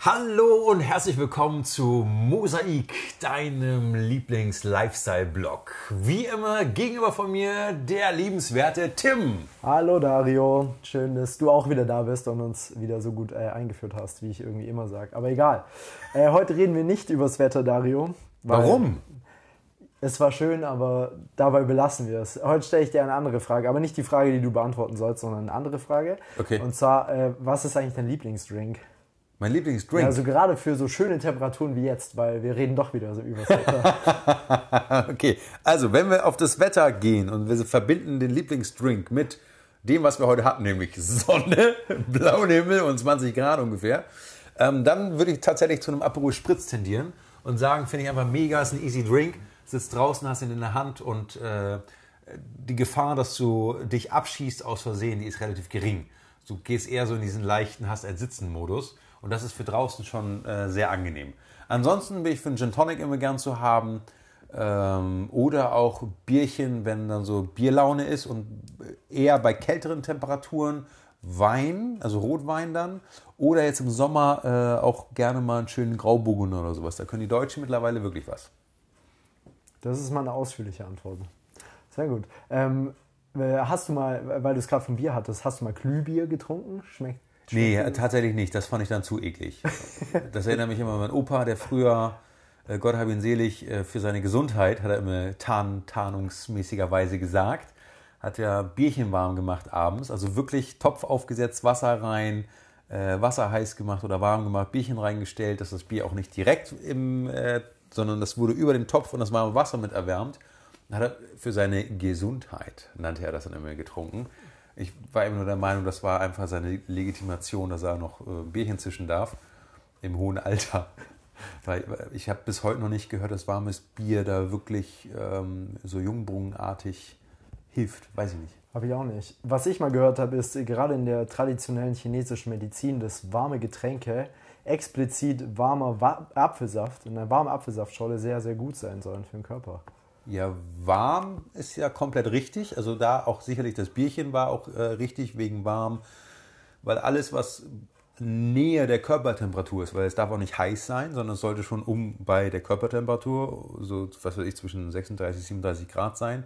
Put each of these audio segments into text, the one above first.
Hallo und herzlich willkommen zu Mosaik, deinem Lieblings-Lifestyle-Blog. Wie immer gegenüber von mir der liebenswerte Tim. Hallo Dario, schön, dass du auch wieder da bist und uns wieder so gut äh, eingeführt hast, wie ich irgendwie immer sage. Aber egal. Äh, heute reden wir nicht übers Wetter, Dario. Warum? Es war schön, aber dabei belassen wir es. Heute stelle ich dir eine andere Frage, aber nicht die Frage, die du beantworten sollst, sondern eine andere Frage. Okay. Und zwar, äh, was ist eigentlich dein Lieblingsdrink? Mein Lieblingsdrink. Also gerade für so schöne Temperaturen wie jetzt, weil wir reden doch wieder so über das Wetter. okay, also wenn wir auf das Wetter gehen und wir verbinden den Lieblingsdrink mit dem, was wir heute hatten, nämlich Sonne, blauen Himmel und 20 Grad ungefähr, ähm, dann würde ich tatsächlich zu einem Aperol Spritz tendieren und sagen, finde ich einfach mega, ist ein easy Drink, sitzt draußen, hast ihn in der Hand und äh, die Gefahr, dass du dich abschießt aus Versehen, die ist relativ gering. Du gehst eher so in diesen leichten Hast ein Sitzen-Modus. Und das ist für draußen schon äh, sehr angenehm. Ansonsten bin ich für einen Gin Tonic immer gern zu haben. Ähm, oder auch Bierchen, wenn dann so Bierlaune ist und eher bei kälteren Temperaturen Wein, also Rotwein dann. Oder jetzt im Sommer äh, auch gerne mal einen schönen Grauburgunder oder sowas. Da können die Deutschen mittlerweile wirklich was. Das ist mal eine ausführliche Antwort. Sehr gut. Ähm, äh, hast du mal, weil du es gerade vom Bier hattest, hast du mal Glühbier getrunken? Schmeckt Nee, tatsächlich nicht. Das fand ich dann zu eklig. Das erinnert mich immer an meinen Opa, der früher, äh, Gott habe ihn selig, äh, für seine Gesundheit, hat er immer tarn, tarnungsmäßigerweise gesagt, hat er Bierchen warm gemacht abends, also wirklich Topf aufgesetzt, Wasser rein, äh, Wasser heiß gemacht oder warm gemacht, Bierchen reingestellt, dass das Bier auch nicht direkt im, sondern das wurde über den Topf und das warme Wasser mit erwärmt. Dann hat er für seine Gesundheit, nannte er das dann immer, getrunken. Ich war immer nur der Meinung, das war einfach seine Legitimation, dass er noch äh, Bierchen zischen darf im hohen Alter. Weil ich habe bis heute noch nicht gehört, dass warmes Bier da wirklich ähm, so jungbrunnenartig hilft. Weiß ich nicht. Habe ich auch nicht. Was ich mal gehört habe, ist gerade in der traditionellen chinesischen Medizin, dass warme Getränke, explizit warmer Apfelsaft, eine warme Apfelsaftscholle sehr, sehr gut sein sollen für den Körper. Ja, warm ist ja komplett richtig. Also da auch sicherlich das Bierchen war auch äh, richtig wegen warm, weil alles, was näher der Körpertemperatur ist, weil es darf auch nicht heiß sein, sondern es sollte schon um bei der Körpertemperatur, so was weiß ich, zwischen 36 und 37 Grad sein.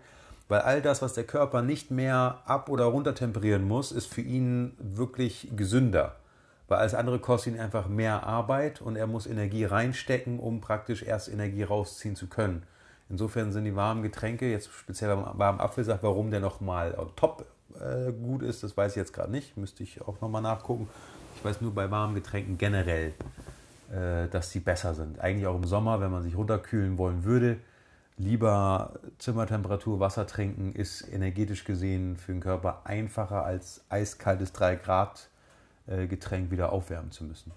Weil all das, was der Körper nicht mehr ab- oder runter temperieren muss, ist für ihn wirklich gesünder. Weil alles andere kostet ihn einfach mehr Arbeit und er muss Energie reinstecken, um praktisch erst Energie rausziehen zu können. Insofern sind die warmen Getränke, jetzt speziell beim warmen Apfelsaft, warum der nochmal top äh, gut ist, das weiß ich jetzt gerade nicht. Müsste ich auch nochmal nachgucken. Ich weiß nur bei warmen Getränken generell, äh, dass die besser sind. Eigentlich auch im Sommer, wenn man sich runterkühlen wollen würde. Lieber Zimmertemperatur Wasser trinken ist energetisch gesehen für den Körper einfacher als eiskaltes 3 Grad äh, Getränk wieder aufwärmen zu müssen.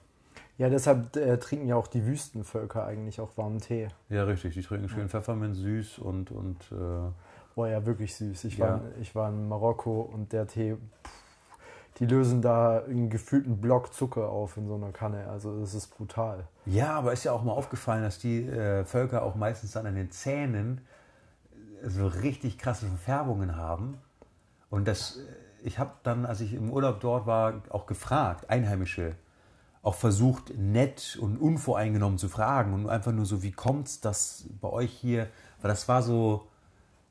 Ja, deshalb äh, trinken ja auch die Wüstenvölker eigentlich auch warmen Tee. Ja, richtig. Die trinken schön ja. Pfefferminz süß und. und äh, Boah, ja, wirklich süß. Ich, ja. war, ich war in Marokko und der Tee, pff, die lösen da einen gefühlten Block Zucker auf in so einer Kanne. Also, das ist brutal. Ja, aber ist ja auch mal aufgefallen, dass die äh, Völker auch meistens dann an den Zähnen so richtig krasse Verfärbungen haben. Und das, äh, ich habe dann, als ich im Urlaub dort war, auch gefragt, Einheimische auch versucht, nett und unvoreingenommen zu fragen und einfach nur so, wie kommt's, dass bei euch hier, weil das war so,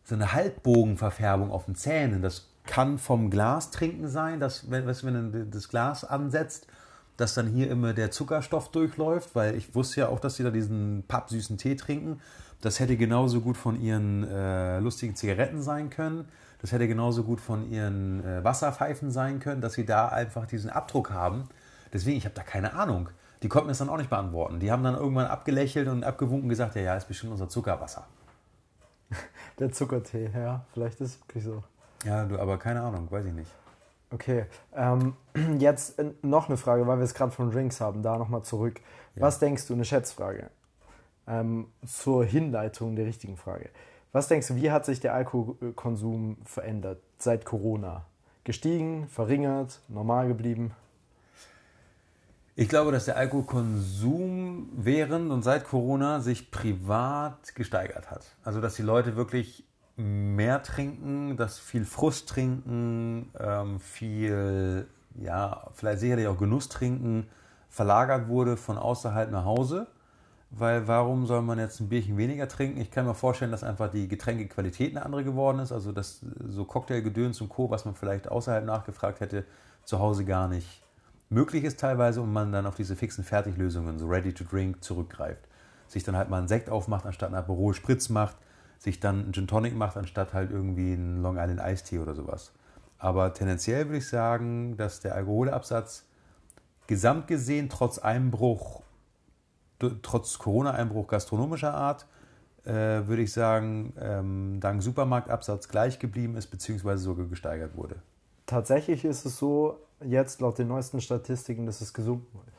so eine Halbbogenverfärbung auf den Zähnen. Das kann vom Glas trinken sein, dass, wenn, wenn du das Glas ansetzt, dass dann hier immer der Zuckerstoff durchläuft, weil ich wusste ja auch, dass sie da diesen pappsüßen Tee trinken. Das hätte genauso gut von ihren äh, lustigen Zigaretten sein können. Das hätte genauso gut von ihren äh, Wasserpfeifen sein können, dass sie da einfach diesen Abdruck haben Deswegen, ich habe da keine Ahnung. Die konnten es dann auch nicht beantworten. Die haben dann irgendwann abgelächelt und abgewunken und gesagt, ja, ja, ist bestimmt unser Zuckerwasser. Der Zuckertee, ja, vielleicht ist es wirklich so. Ja, du, aber keine Ahnung, weiß ich nicht. Okay, ähm, jetzt noch eine Frage, weil wir es gerade von Drinks haben, da nochmal zurück. Ja. Was denkst du, eine Schätzfrage, ähm, zur Hinleitung der richtigen Frage. Was denkst du, wie hat sich der Alkoholkonsum verändert seit Corona? Gestiegen, verringert, normal geblieben? Ich glaube, dass der Alkoholkonsum während und seit Corona sich privat gesteigert hat. Also, dass die Leute wirklich mehr trinken, dass viel Frust trinken, ähm, viel, ja, vielleicht sicherlich auch Genuss trinken, verlagert wurde von außerhalb nach Hause. Weil warum soll man jetzt ein Bierchen weniger trinken? Ich kann mir vorstellen, dass einfach die Getränkequalität eine andere geworden ist. Also dass so Cocktailgedöns und Co., was man vielleicht außerhalb nachgefragt hätte, zu Hause gar nicht möglich ist teilweise und man dann auf diese fixen Fertiglösungen, so ready to drink, zurückgreift. Sich dann halt mal einen Sekt aufmacht, anstatt einen Aperol Spritz macht, sich dann einen Gin Tonic macht, anstatt halt irgendwie einen Long Island Eistee oder sowas. Aber tendenziell würde ich sagen, dass der Alkoholabsatz gesamt gesehen trotz Einbruch, trotz Corona-Einbruch gastronomischer Art, äh, würde ich sagen, ähm, dank Supermarktabsatz gleich geblieben ist, beziehungsweise sogar gesteigert wurde. Tatsächlich ist es so, jetzt laut den neuesten Statistiken, dass es gesunken ist.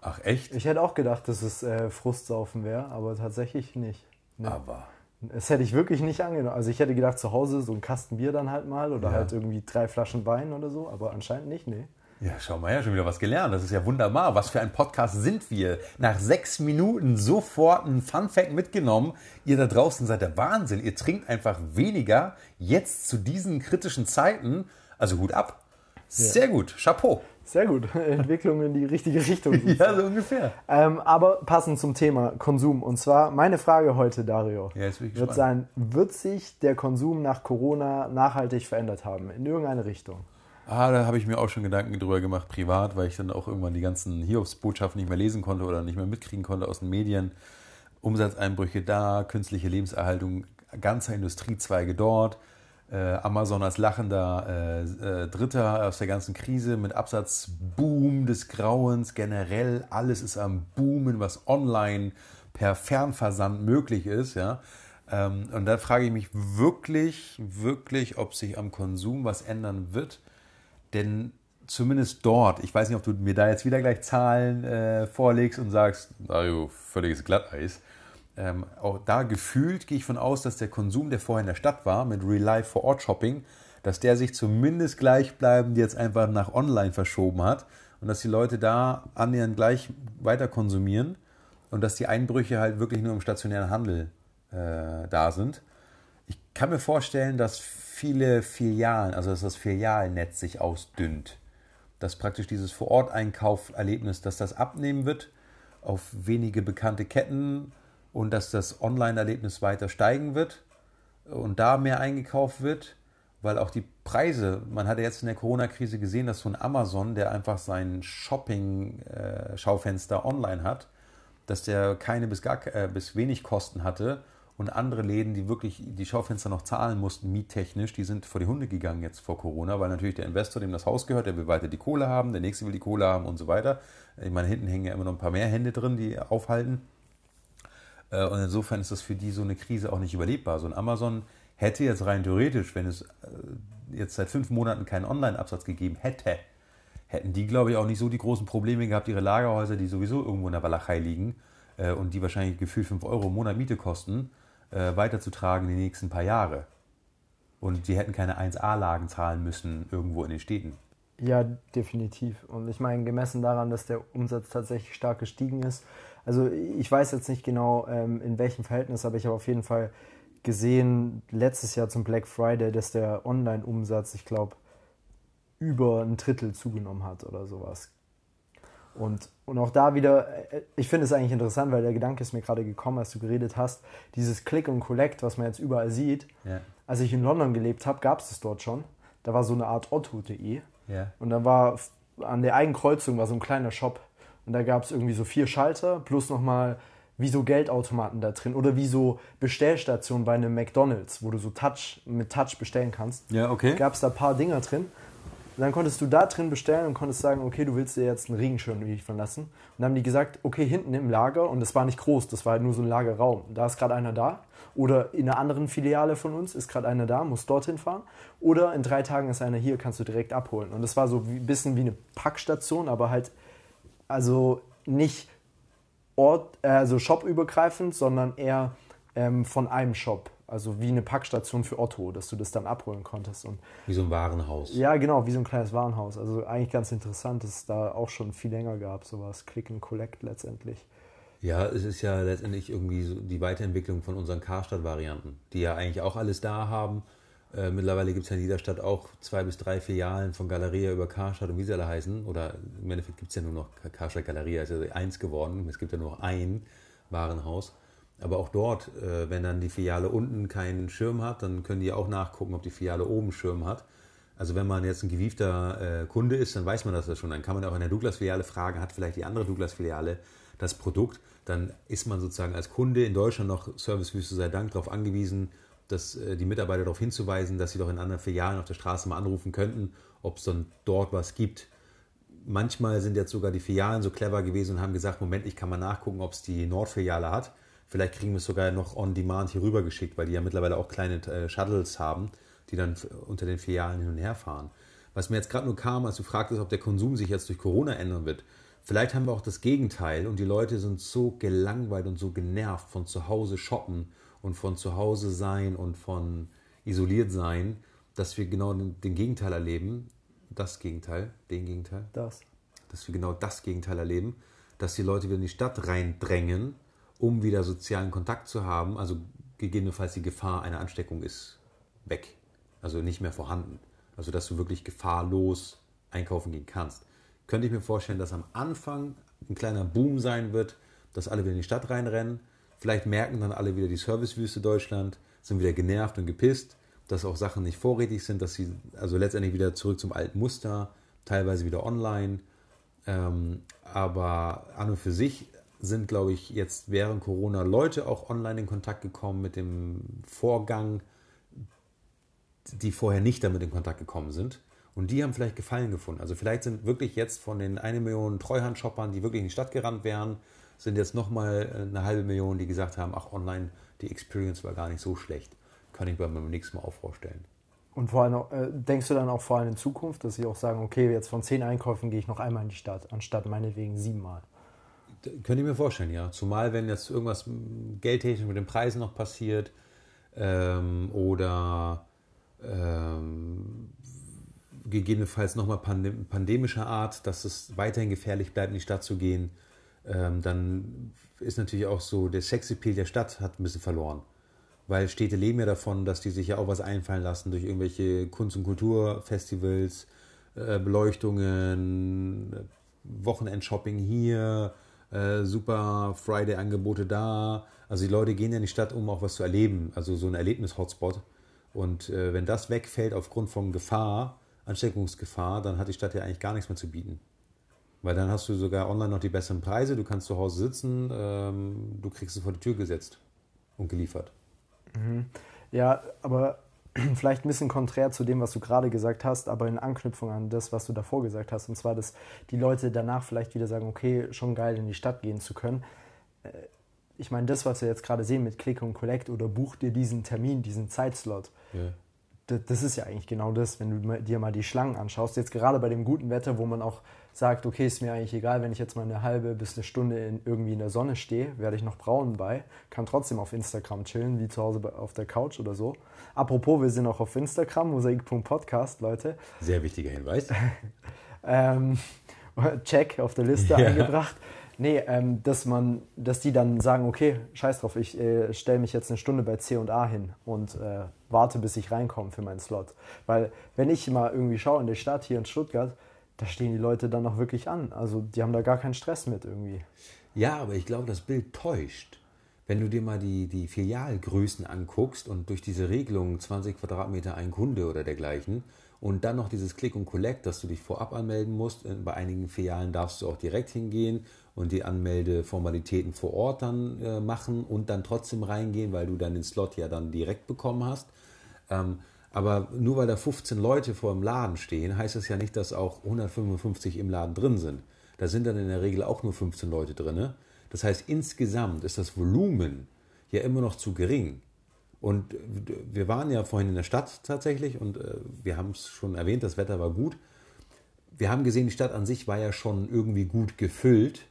Ach echt? Ich hätte auch gedacht, dass es äh, Frustsaufen wäre, aber tatsächlich nicht. Nee. Aber. Das hätte ich wirklich nicht angenommen. Also ich hätte gedacht, zu Hause so ein Kasten Bier dann halt mal oder ja. halt irgendwie drei Flaschen Wein oder so, aber anscheinend nicht, nee. Ja, schau mal her, schon wieder was gelernt. Das ist ja wunderbar. Was für ein Podcast sind wir? Nach sechs Minuten sofort ein Fun-Fact mitgenommen. Ihr da draußen seid der Wahnsinn. Ihr trinkt einfach weniger jetzt zu diesen kritischen Zeiten. Also Hut ab. Sehr gut. Chapeau. Sehr gut. Entwicklung in die richtige Richtung. ja, so ungefähr. Ähm, aber passend zum Thema Konsum. Und zwar meine Frage heute, Dario, ja, jetzt wird gespannt. sein, wird sich der Konsum nach Corona nachhaltig verändert haben? In irgendeine Richtung? Ah, da habe ich mir auch schon Gedanken drüber gemacht, privat, weil ich dann auch irgendwann die ganzen Hiobsbotschaften nicht mehr lesen konnte oder nicht mehr mitkriegen konnte aus den Medien. Umsatzeinbrüche da, künstliche Lebenserhaltung ganzer Industriezweige dort. Äh, Amazon als lachender äh, äh, Dritter aus der ganzen Krise mit Absatzboom des Grauens. Generell alles ist am Boomen, was online per Fernversand möglich ist. Ja? Ähm, und da frage ich mich wirklich, wirklich, ob sich am Konsum was ändern wird. Denn zumindest dort, ich weiß nicht, ob du mir da jetzt wieder gleich Zahlen äh, vorlegst und sagst, also völliges Glatteis. Ähm, auch da gefühlt gehe ich von aus, dass der Konsum, der vorher in der Stadt war, mit Real Life vor Ort Shopping, dass der sich zumindest gleichbleibend jetzt einfach nach online verschoben hat und dass die Leute da annähernd gleich weiter konsumieren und dass die Einbrüche halt wirklich nur im stationären Handel äh, da sind. Ich kann mir vorstellen, dass viele Filialen, also dass das Filialnetz sich ausdünnt, dass praktisch dieses Vor-Ort-Einkauf-Erlebnis, dass das abnehmen wird auf wenige bekannte Ketten und dass das Online-Erlebnis weiter steigen wird und da mehr eingekauft wird, weil auch die Preise, man hatte jetzt in der Corona-Krise gesehen, dass so ein Amazon, der einfach sein Shopping-Schaufenster online hat, dass der keine bis, gar, äh, bis wenig Kosten hatte und andere Läden, die wirklich die Schaufenster noch zahlen mussten, miettechnisch, die sind vor die Hunde gegangen jetzt vor Corona, weil natürlich der Investor, dem das Haus gehört, der will weiter die Kohle haben, der nächste will die Kohle haben und so weiter. Ich meine, hinten hängen ja immer noch ein paar mehr Hände drin, die aufhalten. Äh, und insofern ist das für die so eine Krise auch nicht überlebbar. So ein Amazon hätte jetzt rein theoretisch, wenn es äh, jetzt seit fünf Monaten keinen Online-Absatz gegeben hätte, hätten die, glaube ich, auch nicht so die großen Probleme gehabt, ihre Lagerhäuser, die sowieso irgendwo in der Walachei liegen äh, und die wahrscheinlich gefühlt 5 Euro im Monat Miete kosten, weiterzutragen die nächsten paar Jahre. Und die hätten keine 1A-Lagen zahlen müssen irgendwo in den Städten. Ja, definitiv. Und ich meine, gemessen daran, dass der Umsatz tatsächlich stark gestiegen ist, also ich weiß jetzt nicht genau, ähm, in welchem Verhältnis, aber ich habe auf jeden Fall gesehen, letztes Jahr zum Black Friday, dass der Online-Umsatz, ich glaube, über ein Drittel zugenommen hat oder sowas. Und, und auch da wieder, äh, ich finde es eigentlich interessant, weil der Gedanke ist mir gerade gekommen, als du geredet hast, dieses Click und Collect, was man jetzt überall sieht. Ja. Als ich in London gelebt habe, gab es das dort schon. Da war so eine Art Otto.de. Ja. Und da war an der Eigenkreuzung war so ein kleiner Shop. Und da gab es irgendwie so vier Schalter plus nochmal wie so Geldautomaten da drin oder wie so Bestellstationen bei einem McDonalds, wo du so Touch mit Touch bestellen kannst. Ja, okay. Gab es da ein paar Dinger drin. Und dann konntest du da drin bestellen und konntest sagen, okay, du willst dir jetzt einen Regenschirm liefern lassen. Und dann haben die gesagt, okay, hinten im Lager, und das war nicht groß, das war halt nur so ein Lagerraum. Da ist gerade einer da. Oder in einer anderen Filiale von uns ist gerade einer da, muss dorthin fahren. Oder in drei Tagen ist einer hier, kannst du direkt abholen. Und das war so ein bisschen wie eine Packstation, aber halt also nicht Ort, also shopübergreifend, sondern eher ähm, von einem Shop. Also wie eine Packstation für Otto, dass du das dann abholen konntest. Und wie so ein Warenhaus. Ja, genau, wie so ein kleines Warenhaus. Also eigentlich ganz interessant, dass es da auch schon viel länger gab, sowas. Click and Collect letztendlich. Ja, es ist ja letztendlich irgendwie so die Weiterentwicklung von unseren Karstadt-Varianten, die ja eigentlich auch alles da haben Äh, mittlerweile gibt es ja in jeder Stadt auch zwei bis drei Filialen von Galeria über Karstadt und wie sie alle heißen. Oder im Endeffekt gibt es ja nur noch Karstadt Galeria, ist ja eins geworden. Es gibt ja nur noch ein Warenhaus. Aber auch dort, äh, wenn dann die Filiale unten keinen Schirm hat, dann können die auch nachgucken, ob die Filiale oben Schirm hat. Also wenn man jetzt ein gewiefter äh, Kunde ist, dann weiß man das ja schon. Dann kann man auch in der Douglas-Filiale fragen, hat vielleicht die andere Douglas-Filiale das Produkt? Dann ist man sozusagen als Kunde in Deutschland noch, Servicewüste sei Dank, darauf angewiesen, dass äh, die Mitarbeiter darauf hinzuweisen, dass sie doch in anderen Filialen auf der Straße mal anrufen könnten, ob es dann dort was gibt. Manchmal sind jetzt sogar die Filialen so clever gewesen und haben gesagt, Moment, ich kann mal nachgucken, ob es die Nordfiliale hat. Vielleicht kriegen wir es sogar noch on demand hier rüber geschickt, weil die ja mittlerweile auch kleine äh, Shuttles haben, die dann unter den Filialen hin und her fahren. Was mir jetzt gerade nur kam, als du fragtest, ob der Konsum sich jetzt durch Corona ändern wird. Vielleicht haben wir auch das Gegenteil und die Leute sind so gelangweilt und so genervt von zu Hause shoppen und von zu Hause sein und von isoliert sein, dass wir genau den, den Gegenteil erleben. Das Gegenteil, den Gegenteil. Das. Dass wir genau das Gegenteil erleben, dass die Leute wieder in die Stadt reindrängen, um wieder sozialen Kontakt zu haben. Also gegebenenfalls die Gefahr einer Ansteckung ist weg, also nicht mehr vorhanden. Also dass du wirklich gefahrlos einkaufen gehen kannst. Könnte ich mir vorstellen, dass am Anfang ein kleiner Boom sein wird, dass alle wieder in die Stadt reinrennen Vielleicht merken dann alle wieder die Servicewüste Deutschland, sind wieder genervt und gepisst, dass auch Sachen nicht vorrätig sind, dass sie also letztendlich wieder zurück zum alten Muster, teilweise wieder online. Ähm, aber an und für sich sind, glaube ich, jetzt während Corona Leute auch online in Kontakt gekommen mit dem Vorgang, die vorher nicht damit in Kontakt gekommen sind. Und die haben vielleicht Gefallen gefunden. Also vielleicht sind wirklich jetzt von den eine Million Treuhandshoppern, die wirklich in die Stadt gerannt wären, sind jetzt nochmal äh, eine halbe Million, die gesagt haben, ach online, die Experience war gar nicht so schlecht. Kann ich mir beim nächsten Mal auch vorstellen. Und vor allem, äh, denkst du dann auch vor allem in Zukunft, dass sie auch sagen, okay, jetzt von zehn Einkäufen gehe ich noch einmal in die Stadt, anstatt meinetwegen siebenmal? Könnte ich mir vorstellen, ja. Zumal, wenn jetzt irgendwas geldtechnisch mit den Preisen noch passiert ähm, oder ähm, gegebenenfalls nochmal pandem pandemischer Art, dass es weiterhin gefährlich bleibt, in die Stadt zu gehen, ähm, dann ist natürlich auch so, der Sexappeal der Stadt hat ein bisschen verloren. Weil Städte leben ja davon, dass die sich ja auch was einfallen lassen durch irgendwelche Kunst- und Kulturfestivals, äh, Beleuchtungen, Wochenendshopping hier, äh, super Friday-Angebote da. Also die Leute gehen ja in die Stadt, um auch was zu erleben, also so ein Erlebnis-Hotspot. Und äh, wenn das wegfällt aufgrund von Gefahr, Ansteckungsgefahr, dann hat die Stadt ja eigentlich gar nichts mehr zu bieten. Weil dann hast du sogar online noch die besseren Preise, du kannst zu Hause sitzen, ähm, du kriegst es vor die Tür gesetzt und geliefert. Mhm. Ja, aber vielleicht ein bisschen konträr zu dem, was du gerade gesagt hast, aber in Anknüpfung an das, was du davor gesagt hast, und zwar, dass die Leute danach vielleicht wieder sagen, okay, schon geil in die Stadt gehen zu können. Äh, ich meine, das, was wir jetzt gerade sehen mit Click und Collect oder buch dir diesen Termin, diesen Zeitslot, ja das ist ja eigentlich genau das, wenn du dir mal die Schlangen anschaust. Jetzt gerade bei dem guten Wetter, wo man auch sagt, okay, ist mir eigentlich egal, wenn ich jetzt mal eine halbe bis eine Stunde in, irgendwie in der Sonne stehe, werde ich noch braun bei, kann trotzdem auf Instagram chillen, wie zu Hause auf der Couch oder so. Apropos, wir sind auch auf Instagram, mosaik.podcast, Leute. Sehr wichtiger Hinweis. ähm, check auf der Liste ja. eingebracht. Nee, ähm, dass man, dass die dann sagen, okay, scheiß drauf, ich äh, stelle mich jetzt eine Stunde bei C&A hin und äh, warte, bis ich reinkomme für meinen Slot. Weil wenn ich mal irgendwie schaue in der Stadt hier in Stuttgart, da stehen die Leute dann auch wirklich an. Also die haben da gar keinen Stress mit irgendwie. Ja, aber ich glaube, das Bild täuscht. Wenn du dir mal die, die Filialgrößen anguckst und durch diese Regelung 20 Quadratmeter ein Kunde oder dergleichen und dann noch dieses Click und Collect, dass du dich vorab anmelden musst. Bei einigen Filialen darfst du auch direkt hingehen und die Anmeldeformalitäten vor Ort dann äh, machen und dann trotzdem reingehen, weil du dann den Slot ja dann direkt bekommen hast. Ähm, aber nur weil da 15 Leute vor dem Laden stehen, heißt das ja nicht, dass auch 155 im Laden drin sind. Da sind dann in der Regel auch nur 15 Leute drin. Das heißt, insgesamt ist das Volumen ja immer noch zu gering. Und wir waren ja vorhin in der Stadt tatsächlich und äh, wir haben es schon erwähnt, das Wetter war gut. Wir haben gesehen, die Stadt an sich war ja schon irgendwie gut gefüllt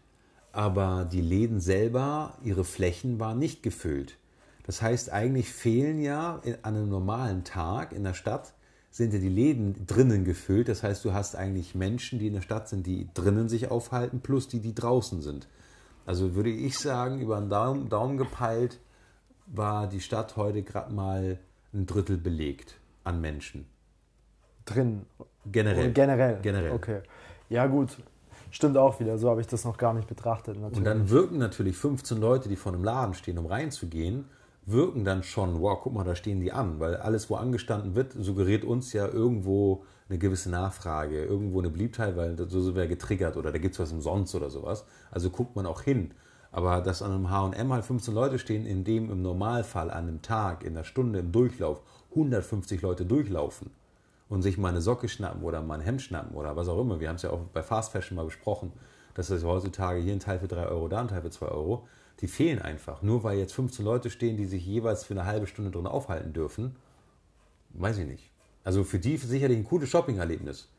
aber die Läden selber, ihre Flächen waren nicht gefüllt. Das heißt, eigentlich fehlen ja an einem normalen Tag in der Stadt, sind ja die Läden drinnen gefüllt. Das heißt, du hast eigentlich Menschen, die in der Stadt sind, die drinnen sich aufhalten, plus die, die draußen sind. Also würde ich sagen, über einen Daumen, Daumen gepeilt, war die Stadt heute gerade mal ein Drittel belegt. an Menschen. Drin. Generell. Generell. Generell. Okay. Ja, gut. Stimmt auch wieder. So habe ich das noch gar nicht betrachtet. Natürlich. Und dann wirken natürlich 15 Leute, die vor einem Laden stehen, um reinzugehen, wirken dann schon, wow, guck mal, da stehen die an. Weil alles, wo angestanden wird, suggeriert uns ja irgendwo eine gewisse Nachfrage, irgendwo eine Beliebtheit, weil so sind wir getriggert oder da gibt es was umsonst oder sowas. Also guckt man auch hin. Aber dass an einem H&M halt 15 Leute stehen, in dem im Normalfall an einem Tag, in einer Stunde im Durchlauf 150 Leute durchlaufen und sich mal eine Socke schnappen oder mal ein Hemd schnappen oder was auch immer. Wir haben es ja auch bei Fast Fashion mal besprochen, dass es heutzutage hier ein Teil für 3 Euro, da ein Teil für 2 Euro. Die fehlen einfach. Nur weil jetzt 15 Leute stehen, die sich jeweils für eine halbe Stunde drin aufhalten dürfen, weiß ich nicht. Also für die sicherlich ein cooles Shopping-Erlebnis.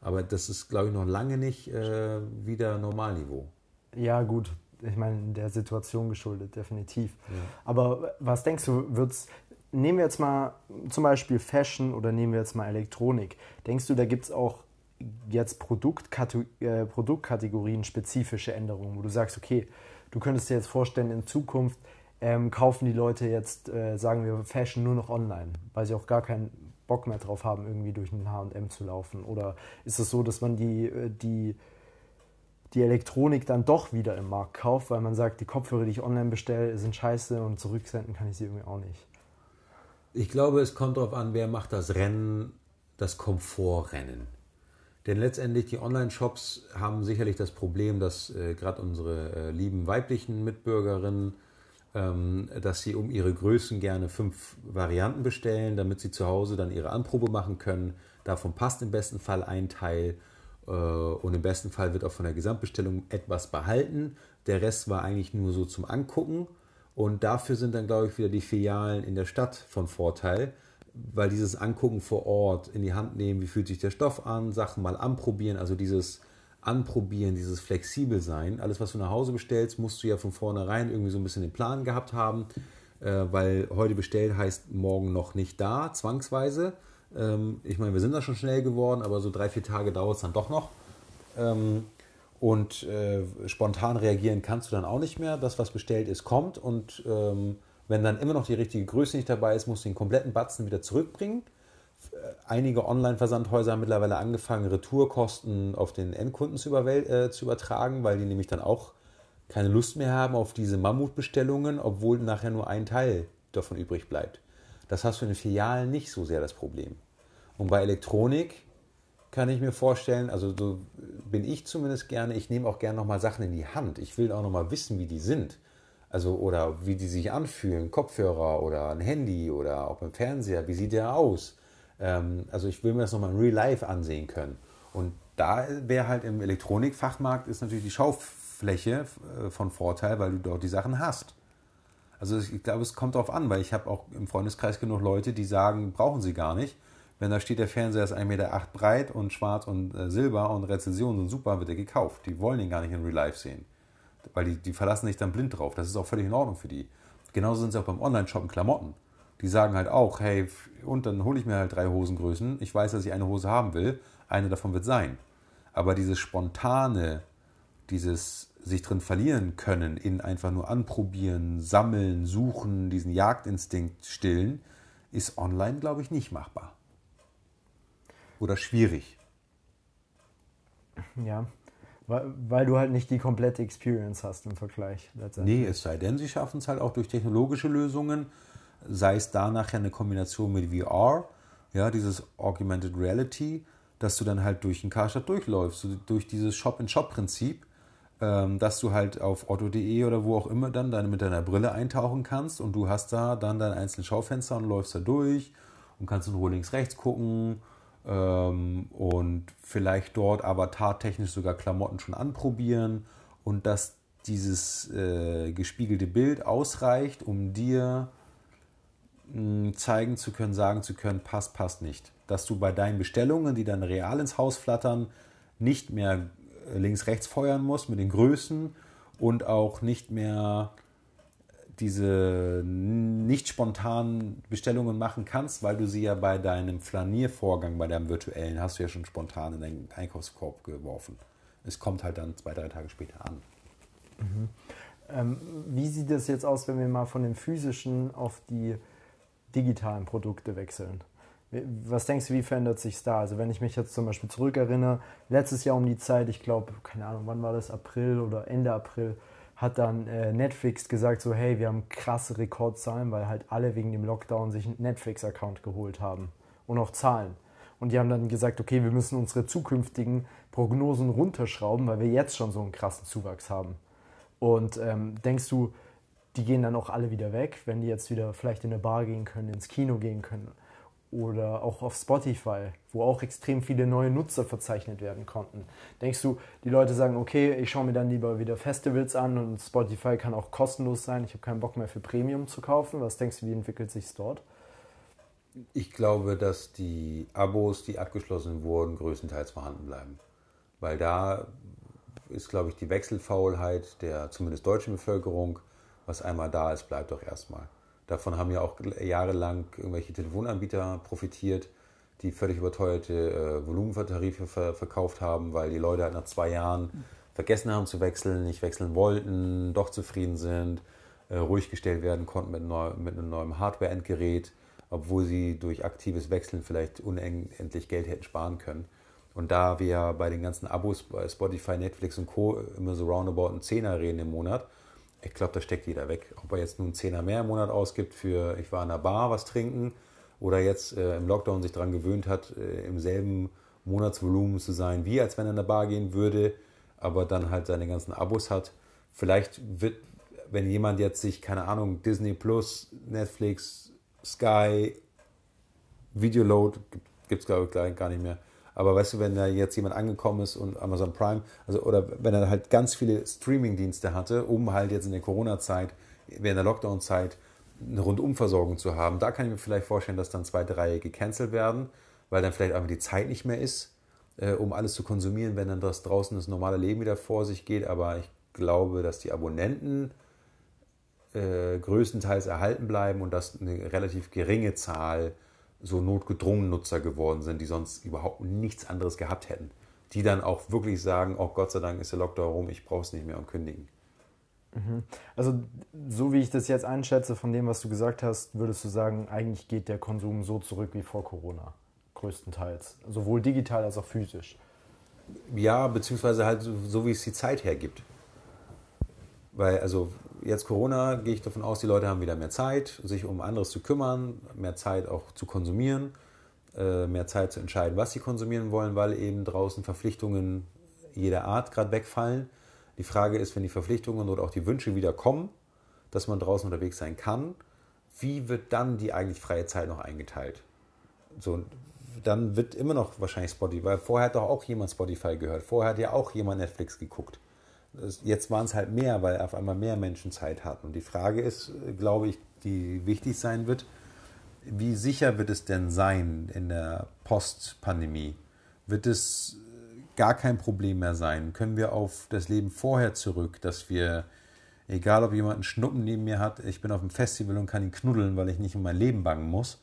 Aber das ist, glaube ich, noch lange nicht äh, wieder Normalniveau. Ja, gut. Ich meine, der Situation geschuldet, definitiv. Ja. Aber was denkst du, wird's. Nehmen wir jetzt mal zum Beispiel Fashion oder nehmen wir jetzt mal Elektronik. Denkst du, da gibt es auch jetzt Produktkate äh, Produktkategorien spezifische Änderungen, wo du sagst, okay, du könntest dir jetzt vorstellen, in Zukunft ähm, kaufen die Leute jetzt, äh, sagen wir, Fashion nur noch online, weil sie auch gar keinen Bock mehr drauf haben, irgendwie durch ein HM zu laufen? Oder ist es so, dass man die, äh, die, die Elektronik dann doch wieder im Markt kauft, weil man sagt, die Kopfhörer, die ich online bestelle, sind scheiße und zurücksenden kann ich sie irgendwie auch nicht? Ich glaube, es kommt darauf an, wer macht das Rennen, das Komfortrennen. Denn letztendlich die Online-Shops haben sicherlich das Problem, dass äh, gerade unsere äh, lieben weiblichen Mitbürgerinnen ähm, dass sie um ihre Größen gerne fünf Varianten bestellen, damit sie zu Hause dann ihre Anprobe machen können. Davon passt im besten Fall ein Teil äh, und im besten Fall wird auch von der Gesamtbestellung etwas behalten. Der Rest war eigentlich nur so zum Angucken und dafür sind dann, glaube ich, wieder die Filialen in der Stadt von Vorteil, weil dieses Angucken vor Ort in die Hand nehmen, wie fühlt sich der Stoff an, Sachen mal anprobieren, also dieses Anprobieren, dieses flexibel sein. Alles, was du nach Hause bestellst, musst du ja von vornherein irgendwie so ein bisschen den Plan gehabt haben, äh, weil heute bestellt heißt morgen noch nicht da, zwangsweise. Ähm, ich meine, wir sind da schon schnell geworden, aber so drei, vier Tage dauert es dann doch noch. Ähm, und äh, spontan reagieren kannst du dann auch nicht mehr. Das, was bestellt ist, kommt. Und ähm, wenn dann immer noch die richtige Größe nicht dabei ist, musst du den kompletten Batzen wieder zurückbringen einige Online-Versandhäuser haben mittlerweile angefangen, Retourkosten auf den Endkunden zu, äh, zu, übertragen, weil die nämlich dann auch keine Lust mehr haben auf diese Mammutbestellungen, obwohl nachher nur ein Teil davon übrig bleibt. Das hast du in den Filialen nicht so sehr das Problem. Und bei Elektronik kann ich mir vorstellen, also so bin ich zumindest gerne, ich nehme auch gerne nochmal Sachen in die Hand. Ich will auch nochmal wissen, wie die sind. Also, oder wie die sich anfühlen, Kopfhörer oder ein Handy oder auch beim Fernseher, wie sieht der aus? Ähm, also ich will mir das nochmal in Real Life ansehen können. Und da wäre halt im Elektronikfachmarkt ist natürlich die Schaufläche äh, von Vorteil, weil du dort die Sachen hast. Also ich glaube, es kommt darauf an, weil ich habe auch im Freundeskreis genug Leute, die sagen, brauchen sie gar nicht. Wenn da steht, der Fernseher ist 1,8 Meter breit und schwarz und äh, silber und Rezensionen sind super, wird er gekauft. Die wollen ihn gar nicht in Real Life sehen. Weil die, die verlassen sich dann blind drauf. Das ist auch völlig in Ordnung für die. Genauso sind sie auch beim Online-Shoppen Klamotten die sagen halt auch, hey, und dann hole ich mir halt drei Hosengrößen. Ich weiß, dass ich eine Hose haben will. Eine davon wird sein. Aber dieses spontane, dieses sich drin verlieren können, in einfach nur anprobieren, sammeln, suchen, diesen Jagdinstinkt stillen, ist online, glaube ich, nicht machbar. Oder schwierig. Ja, weil, weil du halt nicht die komplette Experience hast im Vergleich. Nee, es sei denn, sie schaffen es halt auch durch technologische Lösungen sei es da nachher eine Kombination mit VR, ja, dieses Augmented Reality, dass du dann halt durch den Karstadt durchläufst, durch dieses Shop-in-Shop-Prinzip, ähm, dass du halt auf otto.de oder wo auch immer dann, dann mit deiner Brille eintauchen kannst und du hast da dann dein einzelnes Schaufenster und läufst da durch und kannst in Ruhe links, rechts gucken ähm, und vielleicht dort avatartechnisch sogar Klamotten schon anprobieren und dass dieses äh, gespiegelte Bild ausreicht, um dir zeigen zu können, sagen zu können, passt, passt nicht. Dass du bei deinen Bestellungen, die dann real ins Haus flattern, nicht mehr links, rechts feuern musst mit den Größen und auch nicht mehr diese nicht spontanen Bestellungen machen kannst, weil du sie ja bei deinem Flaniervorgang, bei deinem virtuellen, hast du ja schon spontan in deinen Einkaufskorb geworfen. Es kommt halt dann zwei, drei Tage später an. Mhm. Ähm, wie sieht es jetzt aus, wenn wir mal von dem physischen auf die digitalen Produkte wechseln. Was denkst du, wie verändert sich da? Also wenn ich mich jetzt zum Beispiel zurückerinnere, letztes Jahr um die Zeit, ich glaube, keine Ahnung, wann war das, April oder Ende April, hat dann äh, Netflix gesagt, so hey, wir haben krasse Rekordzahlen, weil halt alle wegen dem Lockdown sich einen Netflix-Account geholt haben und auch Zahlen. Und die haben dann gesagt, okay, wir müssen unsere zukünftigen Prognosen runterschrauben, weil wir jetzt schon so einen krassen Zuwachs haben. Und ähm, denkst du, die gehen dann auch alle wieder weg, wenn die jetzt wieder vielleicht in eine Bar gehen können, ins Kino gehen können oder auch auf Spotify, wo auch extrem viele neue Nutzer verzeichnet werden konnten. Denkst du, die Leute sagen, okay, ich schaue mir dann lieber wieder Festivals an und Spotify kann auch kostenlos sein, ich habe keinen Bock mehr für Premium zu kaufen. Was denkst du, wie entwickelt sich es dort? Ich glaube, dass die Abos, die abgeschlossen wurden, größtenteils vorhanden bleiben. Weil da ist, glaube ich, die Wechselfaulheit der zumindest deutschen Bevölkerung, was einmal da ist, bleibt doch erstmal. Davon haben ja auch jahrelang irgendwelche Telefonanbieter profitiert, die völlig überteuerte äh, Volumentarife ver verkauft haben, weil die Leute halt nach zwei Jahren vergessen haben zu wechseln, nicht wechseln wollten, doch zufrieden sind, äh, ruhig gestellt werden konnten mit, neu, mit einem neuen Hardware-Endgerät, obwohl sie durch aktives Wechseln vielleicht unendlich Geld hätten sparen können. Und da wir bei den ganzen Abos bei Spotify, Netflix und Co. immer so roundabout einen Zehner reden im Monat, ich glaube, da steckt jeder weg. Ob er jetzt nun einen Zehner mehr im Monat ausgibt für, ich war in der Bar was trinken oder jetzt äh, im Lockdown sich daran gewöhnt hat, äh, im selben Monatsvolumen zu sein, wie als wenn er in der Bar gehen würde, aber dann halt seine ganzen Abos hat. Vielleicht wird, wenn jemand jetzt sich, keine Ahnung, Disney Plus, Netflix, Sky, Videoload, gibt es glaube ich gar nicht mehr, aber weißt du, wenn da jetzt jemand angekommen ist und Amazon Prime, also oder wenn er halt ganz viele Streaming-Dienste hatte, um halt jetzt in der Corona-Zeit, während der Lockdown-Zeit eine Rundumversorgung zu haben, da kann ich mir vielleicht vorstellen, dass dann zwei, drei gecancelt werden, weil dann vielleicht einfach die Zeit nicht mehr ist, äh, um alles zu konsumieren, wenn dann das draußen das normale Leben wieder vor sich geht. Aber ich glaube, dass die Abonnenten äh, größtenteils erhalten bleiben und dass eine relativ geringe Zahl so notgedrungen Nutzer geworden sind, die sonst überhaupt nichts anderes gehabt hätten. Die dann auch wirklich sagen, oh Gott sei Dank ist der Lockdown rum, ich brauche es nicht mehr und kündigen. Mhm. Also so wie ich das jetzt einschätze von dem, was du gesagt hast, würdest du sagen, eigentlich geht der Konsum so zurück wie vor Corona, größtenteils, sowohl digital als auch physisch. Ja, beziehungsweise halt so, so wie es die Zeit hergibt. Weil also jetzt Corona gehe ich davon aus, die Leute haben wieder mehr Zeit, sich um anderes zu kümmern, mehr Zeit auch zu konsumieren, äh, mehr Zeit zu entscheiden, was sie konsumieren wollen, weil eben draußen Verpflichtungen jeder Art gerade wegfallen. Die Frage ist, wenn die Verpflichtungen oder auch die Wünsche wieder kommen, dass man draußen unterwegs sein kann, wie wird dann die eigentlich freie Zeit noch eingeteilt? So, dann wird immer noch wahrscheinlich Spotify, weil vorher hat doch auch jemand Spotify gehört, vorher hat ja auch jemand Netflix geguckt jetzt waren es halt mehr, weil auf einmal mehr Menschen Zeit hatten. Und die Frage ist, glaube ich, die wichtig sein wird, wie sicher wird es denn sein in der Post-Pandemie? Wird es gar kein Problem mehr sein? Können wir auf das Leben vorher zurück, dass wir, egal ob jemand einen Schnuppen neben mir hat, ich bin auf dem Festival und kann ihn knuddeln, weil ich nicht um mein Leben bangen muss.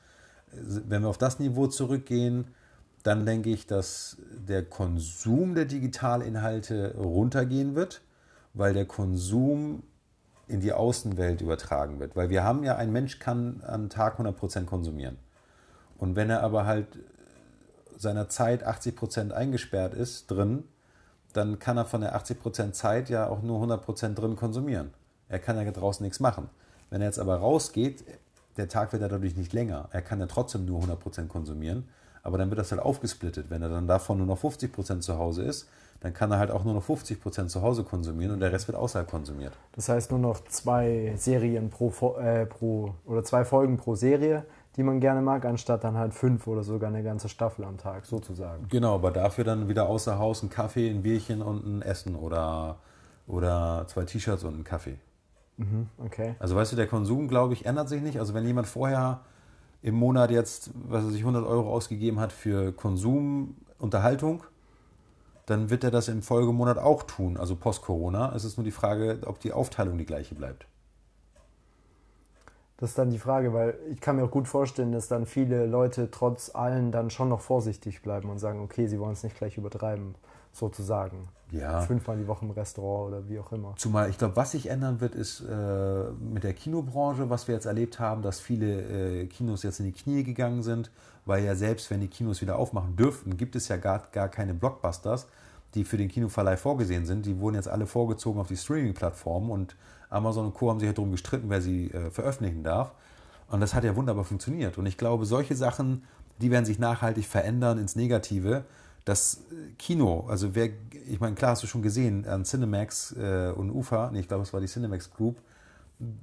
Wenn wir auf das Niveau zurückgehen, dann denke ich, dass der Konsum der Digitalinhalte runtergehen wird, weil der Konsum in die Außenwelt übertragen wird. Weil wir haben ja, ein Mensch kann am Tag 100% konsumieren. Und wenn er aber halt seiner Zeit 80% eingesperrt ist drin, dann kann er von der 80% Zeit ja auch nur 100% drin konsumieren. Er kann ja draußen nichts machen. Wenn er jetzt aber rausgeht, der Tag wird ja dadurch nicht länger. Er kann ja trotzdem nur 100% konsumieren aber dann wird das halt aufgesplittet. Wenn er dann davon nur noch 50% zu Hause ist, dann kann er halt auch nur noch 50% zu Hause konsumieren und der Rest wird außerhalb konsumiert. Das heißt nur noch zwei Serien pro, äh, pro oder zwei Folgen pro Serie, die man gerne mag, anstatt dann halt fünf oder sogar eine ganze Staffel am Tag, sozusagen. Genau, aber dafür dann wieder außer Haus ein Kaffee, ein Bierchen und ein Essen oder, oder zwei T-Shirts und ein Kaffee. Mhm, okay. Also weißt du, der Konsum, glaube ich, ändert sich nicht. Also wenn jemand vorher im Monat jetzt, was er sich 100 Euro ausgegeben hat für Konsum, Unterhaltung, dann wird er das im Folgemonat auch tun, also post-Corona. Es ist nur die Frage, ob die Aufteilung die gleiche bleibt. Das ist dann die Frage, weil ich kann mir auch gut vorstellen, dass dann viele Leute trotz allem dann schon noch vorsichtig bleiben und sagen, okay, sie wollen es nicht gleich übertreiben, sozusagen. Ja. Fünfmal die Woche im Restaurant oder wie auch immer. Zumal ich glaube, was sich ändern wird, ist äh, mit der Kinobranche, was wir jetzt erlebt haben, dass viele äh, Kinos jetzt in die Knie gegangen sind, weil ja selbst wenn die Kinos wieder aufmachen dürften, gibt es ja gar, gar keine Blockbusters, die für den Kinoverleih vorgesehen sind. Die wurden jetzt alle vorgezogen auf die Streaming-Plattformen und Amazon und Co. haben sich ja darum gestritten, wer sie äh, veröffentlichen darf. Und das hat ja wunderbar funktioniert. Und ich glaube, solche Sachen, die werden sich nachhaltig verändern ins Negative. Das äh, Kino, also wer, ich meine, klar hast du schon gesehen, an Cinemax äh, und UFA, nee, ich glaube, es war die Cinemax Group,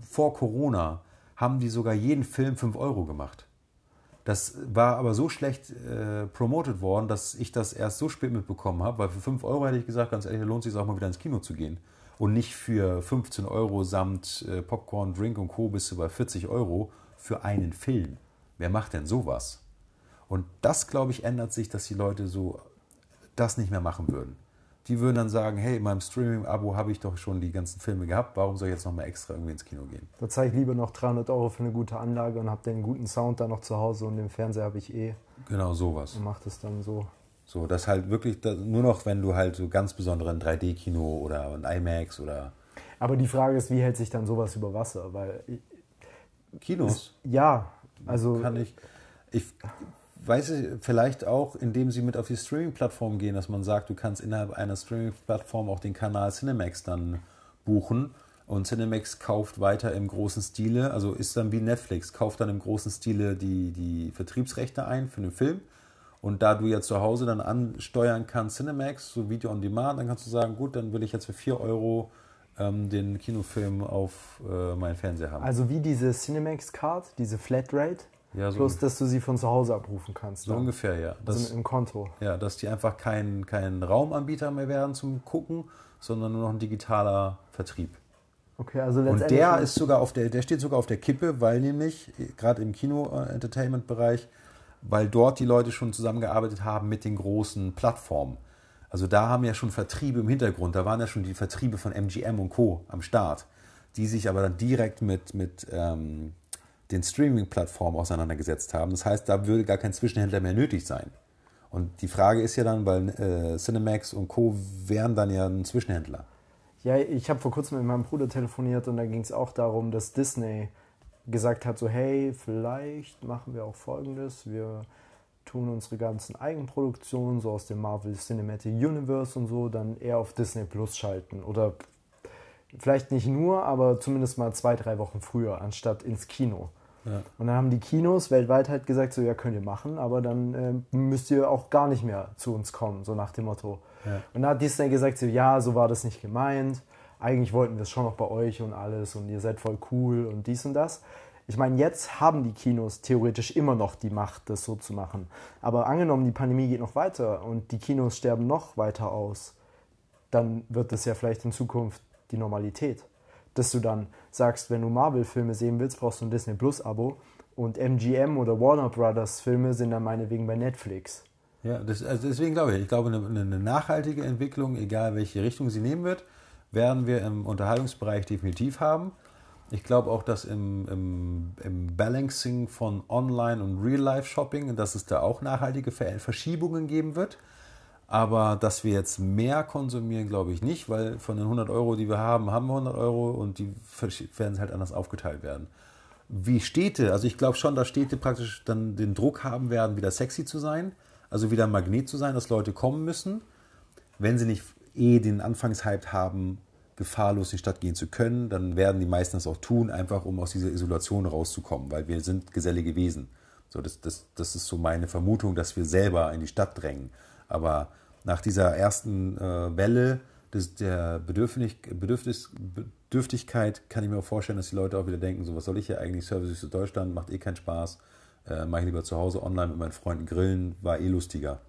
vor Corona haben die sogar jeden Film 5 Euro gemacht. Das war aber so schlecht äh, promoted worden, dass ich das erst so spät mitbekommen habe, weil für 5 Euro hätte ich gesagt, ganz ehrlich, lohnt es sich auch mal wieder ins Kino zu gehen und nicht für 15 Euro samt äh, Popcorn, Drink und Co. bist du bei 40 Euro für einen Film. Wer macht denn sowas? Und das, glaube ich, ändert sich, dass die Leute so das nicht mehr machen würden. Die würden dann sagen, hey, in meinem Streaming-Abo habe ich doch schon die ganzen Filme gehabt, warum soll ich jetzt nochmal extra irgendwie ins Kino gehen? Da zahle ich lieber noch 300 Euro für eine gute Anlage und habe den guten Sound dann noch zu Hause und den Fernseher habe ich eh. Genau sowas. Und mache das dann so. So, das halt wirklich das, nur noch, wenn du halt so ganz besondere ein 3D-Kino oder ein IMAX oder. Aber die Frage ist, wie hält sich dann sowas über Wasser? Weil Kinos? Ist, ja, also. Kann ich. Ich weiß vielleicht auch, indem sie mit auf die Streaming-Plattform gehen, dass man sagt, du kannst innerhalb einer Streaming-Plattform auch den Kanal Cinemax dann buchen. Und Cinemax kauft weiter im großen Stile, also ist dann wie Netflix, kauft dann im großen Stile die, die Vertriebsrechte ein für den Film und da du ja zu Hause dann ansteuern kannst, Cinemax, so Video on Demand, dann kannst du sagen, gut, dann will ich jetzt für 4 Euro ähm, den Kinofilm auf äh, meinen Fernseher haben. Also wie diese Cinemax-Card, diese Flatrate, ja, so bloß dass du sie von zu Hause abrufen kannst. So dann. ungefähr, ja. Das, also im Konto. Ja, dass die einfach kein, kein Raumanbieter mehr werden zum Gucken, sondern nur noch ein digitaler Vertrieb. Okay, also Und der ist sogar auf der, der steht sogar auf der Kippe, weil nämlich gerade im Kino-Entertainment-Bereich weil dort die Leute schon zusammengearbeitet haben mit den großen Plattformen. Also da haben ja schon Vertriebe im Hintergrund, da waren ja schon die Vertriebe von MGM und Co. am Start, die sich aber dann direkt mit, mit ähm, den Streaming-Plattformen auseinandergesetzt haben. Das heißt, da würde gar kein Zwischenhändler mehr nötig sein. Und die Frage ist ja dann, weil äh, Cinemax und Co. wären dann ja ein Zwischenhändler. Ja, ich habe vor kurzem mit meinem Bruder telefoniert und da ging es auch darum, dass Disney gesagt hat, so hey, vielleicht machen wir auch Folgendes, wir tun unsere ganzen Eigenproduktionen, so aus dem Marvel Cinematic Universe und so, dann eher auf Disney Plus schalten. Oder vielleicht nicht nur, aber zumindest mal zwei, drei Wochen früher, anstatt ins Kino. Ja. Und dann haben die Kinos weltweit halt gesagt, so ja, könnt ihr machen, aber dann äh, müsst ihr auch gar nicht mehr zu uns kommen, so nach dem Motto. Ja. Und dann hat Disney gesagt, so ja, so war das nicht gemeint eigentlich wollten wir es schon noch bei euch und alles und ihr seid voll cool und dies und das. Ich meine, jetzt haben die Kinos theoretisch immer noch die Macht, das so zu machen. Aber angenommen, die Pandemie geht noch weiter und die Kinos sterben noch weiter aus, dann wird das ja vielleicht in Zukunft die Normalität. Dass du dann sagst, wenn du Marvel-Filme sehen willst, brauchst du ein Disney Plus-Abo und MGM oder Warner Brothers Filme sind dann meinetwegen bei Netflix. Ja, das, also deswegen glaube ich, ich glaube, eine, eine nachhaltige Entwicklung, egal welche Richtung sie nehmen wird, werden wir im Unterhaltungsbereich definitiv haben. Ich glaube auch, dass im, im, im, Balancing von Online- und Real-Life-Shopping, dass es da auch nachhaltige Verschiebungen geben wird. Aber dass wir jetzt mehr konsumieren, glaube ich nicht, weil von den 100 Euro, die wir haben, haben wir 100 Euro und die werden halt anders aufgeteilt werden. Wie Städte, also ich glaube schon, dass Städte praktisch dann den Druck haben werden, wieder sexy zu sein, also wieder ein Magnet zu sein, dass Leute kommen müssen, wenn sie nicht eh den Anfangshype haben, gefahrlos in die Stadt gehen zu können, dann werden die meisten das auch tun, einfach um aus dieser Isolation rauszukommen, weil wir sind gesellige Wesen. So, das, das, das ist so meine Vermutung, dass wir selber in die Stadt drängen. Aber nach dieser ersten äh, Welle des, der Bedürfnis, Bedürftigkeit kann ich mir auch vorstellen, dass die Leute auch wieder denken, so was soll ich hier eigentlich, Service zu Deutschland, macht eh keinen Spaß, äh, mache ich lieber zu Hause online mit meinen Freunden grillen, war eh lustiger.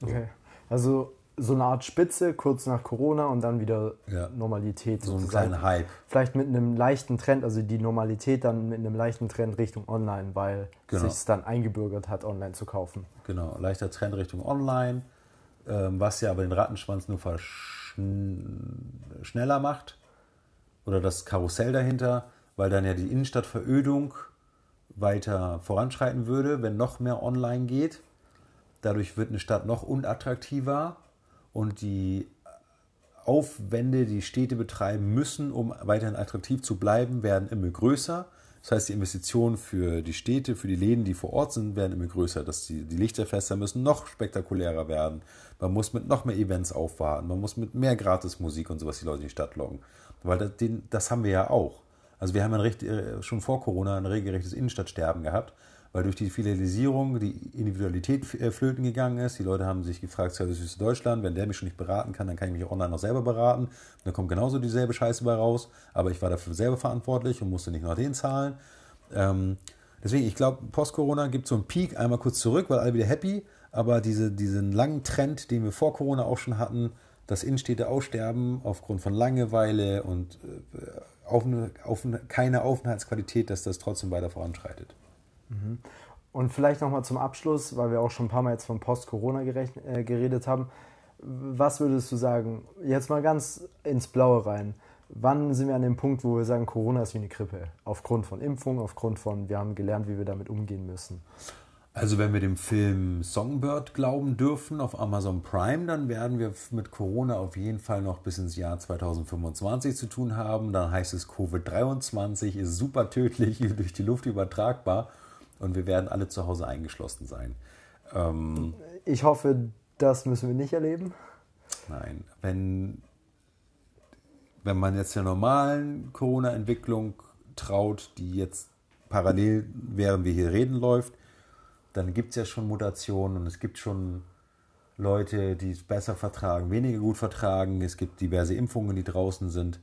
So. Okay, also so eine Art Spitze kurz nach Corona und dann wieder ja. Normalität. So ein kleiner Hype. Vielleicht mit einem leichten Trend, also die Normalität dann mit einem leichten Trend Richtung Online, weil genau. sich es dann eingebürgert hat, online zu kaufen. Genau, leichter Trend Richtung Online, was ja aber den Rattenschwanz nur schneller macht oder das Karussell dahinter, weil dann ja die Innenstadtverödung weiter voranschreiten würde, wenn noch mehr online geht. Dadurch wird eine Stadt noch unattraktiver und die Aufwände, die Städte betreiben müssen, um weiterhin attraktiv zu bleiben, werden immer größer. Das heißt, die Investitionen für die Städte, für die Läden, die vor Ort sind, werden immer größer. Dass die, die Lichterfester müssen noch spektakulärer werden. Man muss mit noch mehr Events aufwarten. Man muss mit mehr Gratismusik und sowas die Leute in die Stadt locken. Weil das, den, das haben wir ja auch. Also wir haben ein, äh, schon vor Corona ein regelrechtes Innenstadtsterben gehabt weil durch die Filialisierung die Individualität äh, flöten gegangen ist. Die Leute haben sich gefragt, Service Süße Deutschland, wenn der mich schon nicht beraten kann, dann kann ich mich online noch selber beraten. Und dann kommt genauso dieselbe Scheiße bei raus, aber ich war dafür selber verantwortlich und musste nicht noch den zahlen. Ähm, deswegen, ich glaube, post-Corona gibt so einen Peak, einmal kurz zurück, weil alle wieder happy, aber diese, diesen langen Trend, den wir vor Corona auch schon hatten, dass Innenstädte aussterben aufgrund von Langeweile und äh, auf, auf, keine Aufenthaltsqualität, dass das trotzdem weiter voranschreitet. Mhm. Und vielleicht nochmal zum Abschluss, weil wir auch schon ein paar Mal jetzt von Post-Corona äh, geredet haben. Was würdest du sagen, jetzt mal ganz ins Blaue rein, wann sind wir an dem Punkt, wo wir sagen, Corona ist wie eine Grippe? Aufgrund von Impfung, aufgrund von, wir haben gelernt, wie wir damit umgehen müssen. Also wenn wir dem Film Songbird glauben dürfen auf Amazon Prime, dann werden wir mit Corona auf jeden Fall noch bis ins Jahr 2025 zu tun haben. Dann heißt es, Covid-23 ist super tödlich, durch die Luft übertragbar und wir werden alle zu Hause eingeschlossen sein. Ähm, ich hoffe, das müssen wir nicht erleben. Nein, wenn, wenn man jetzt der normalen Corona-Entwicklung traut, die jetzt parallel, während wir hier reden, läuft, dann gibt es ja schon Mutationen und es gibt schon Leute, die es besser vertragen, weniger gut vertragen. Es gibt diverse Impfungen, die draußen sind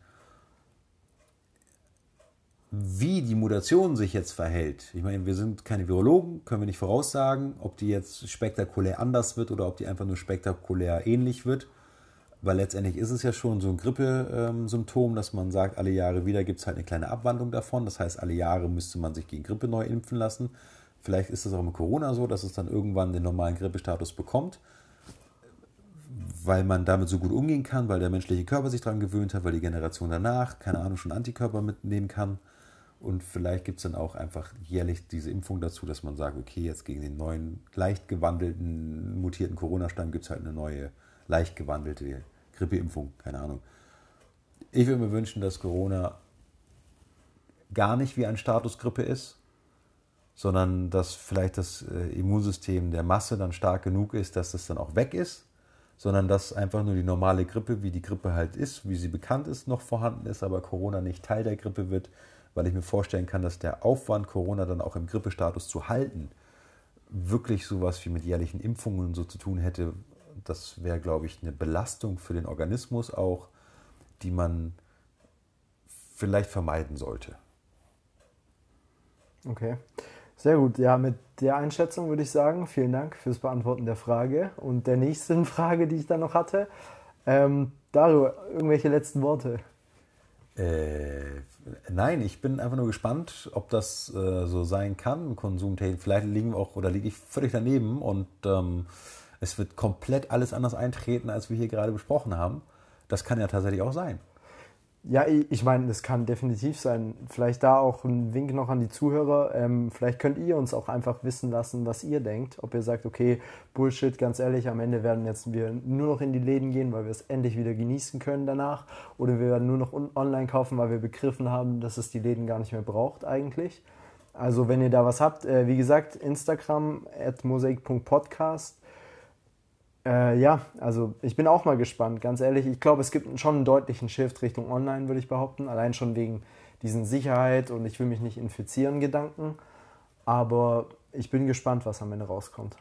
wie die Mutation sich jetzt verhält. Ich meine, wir sind keine Virologen, können wir nicht voraussagen, ob die jetzt spektakulär anders wird oder ob die einfach nur spektakulär ähnlich wird. Weil letztendlich ist es ja schon so ein Grippesymptom, dass man sagt, alle Jahre wieder gibt es halt eine kleine Abwandlung davon. Das heißt, alle Jahre müsste man sich gegen Grippe neu impfen lassen. Vielleicht ist es auch mit Corona so, dass es dann irgendwann den normalen Grippestatus bekommt, weil man damit so gut umgehen kann, weil der menschliche Körper sich daran gewöhnt hat, weil die Generation danach, keine Ahnung, schon Antikörper mitnehmen kann. Und vielleicht gibt es dann auch einfach jährlich diese Impfung dazu, dass man sagt, okay, jetzt gegen den neuen, leicht gewandelten, mutierten Corona-Stamm gibt es halt eine neue, leicht gewandelte Grippeimpfung, keine Ahnung. Ich würde mir wünschen, dass Corona gar nicht wie ein Status Grippe ist, sondern dass vielleicht das äh, Immunsystem der Masse dann stark genug ist, dass das dann auch weg ist, sondern dass einfach nur die normale Grippe, wie die Grippe halt ist, wie sie bekannt ist, noch vorhanden ist, aber Corona nicht Teil der Grippe wird, weil ich mir vorstellen kann, dass der Aufwand, Corona dann auch im Grippestatus zu halten, wirklich sowas wie mit jährlichen Impfungen so zu tun hätte. Das wäre, glaube ich, eine Belastung für den Organismus auch, die man vielleicht vermeiden sollte. Okay, sehr gut. Ja, mit der Einschätzung würde ich sagen, vielen Dank fürs Beantworten der Frage und der nächsten Frage, die ich dann noch hatte. Ähm, Dario, irgendwelche letzten Worte? Äh, nein, ich bin einfach nur gespannt, ob das äh, so sein kann, Konsumtechnik. Vielleicht liegen wir auch oder liege ich völlig daneben und ähm, es wird komplett alles anders eintreten, als wir hier gerade besprochen haben. Das kann ja tatsächlich auch sein. Ja, ich meine, das kann definitiv sein. Vielleicht da auch ein Wink noch an die Zuhörer. Ähm, vielleicht könnt ihr uns auch einfach wissen lassen, was ihr denkt. Ob ihr sagt, okay, Bullshit, ganz ehrlich, am Ende werden jetzt wir nur noch in die Läden gehen, weil wir es endlich wieder genießen können danach. Oder wir werden nur noch online kaufen, weil wir begriffen haben, dass es die Läden gar nicht mehr braucht eigentlich. Also wenn ihr da was habt, äh, wie gesagt, Instagram at mosaik.podcast äh, ja, also ich bin auch mal gespannt, ganz ehrlich. Ich glaube, es gibt schon einen deutlichen Shift Richtung Online, würde ich behaupten. Allein schon wegen diesen Sicherheit und ich will mich nicht infizieren Gedanken. Aber ich bin gespannt, was am Ende rauskommt.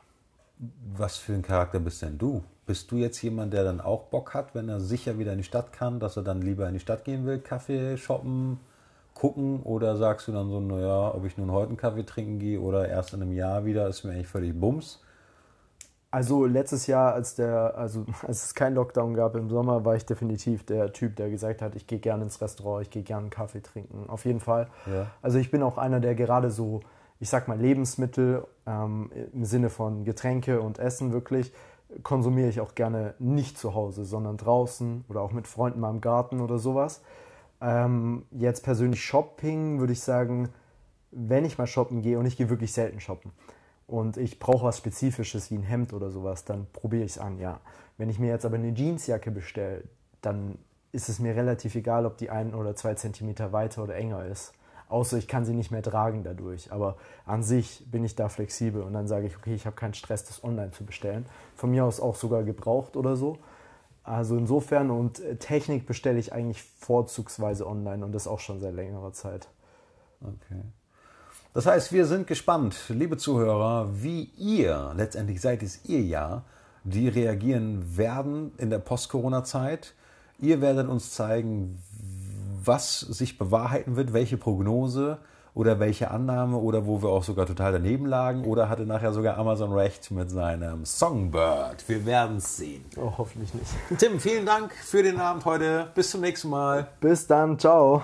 Was für ein Charakter bist denn du? Bist du jetzt jemand, der dann auch Bock hat, wenn er sicher wieder in die Stadt kann, dass er dann lieber in die Stadt gehen will, Kaffee shoppen, gucken? Oder sagst du dann so, naja, ob ich nun heute einen Kaffee trinken gehe oder erst in einem Jahr wieder, ist mir eigentlich völlig Bums? Also letztes Jahr, als der, also als es keinen Lockdown gab im Sommer, war ich definitiv der Typ, der gesagt hat, ich gehe gerne ins Restaurant, ich gehe gerne Kaffee trinken. Auf jeden Fall. Ja. Also ich bin auch einer, der gerade so, ich sag mal, Lebensmittel ähm, im Sinne von Getränke und Essen wirklich konsumiere ich auch gerne nicht zu Hause, sondern draußen oder auch mit Freunden mal im Garten oder sowas. Ähm, jetzt persönlich Shopping würde ich sagen, wenn ich mal shoppen gehe und ich gehe wirklich selten shoppen und ich brauche was Spezifisches wie ein Hemd oder sowas, dann probiere ich es an, ja. Wenn ich mir jetzt aber eine Jeansjacke bestelle, dann ist es mir relativ egal, ob die ein oder zwei Zentimeter weiter oder enger ist. Außer ich kann sie nicht mehr tragen dadurch. Aber an sich bin ich da flexibel und dann sage ich, okay, ich habe keinen Stress, das online zu bestellen. Von mir aus auch sogar gebraucht oder so. Also insofern und äh, Technik bestelle ich eigentlich vorzugsweise online und das auch schon seit längerer Zeit. Okay. Das heißt, wir sind gespannt, liebe Zuhörer, wie ihr, letztendlich seid es ihr ja, die reagieren werden in der Post-Corona-Zeit. Ihr werdet uns zeigen, was sich bewahrheiten wird, welche Prognose oder welche Annahme oder wo wir auch sogar total daneben lagen oder hatte nachher sogar Amazon recht mit seinem Songbird. Wir werden es sehen. Oh, hoffentlich nicht. Tim, vielen Dank für den Abend heute. Bis zum nächsten Mal. Bis dann. Ciao.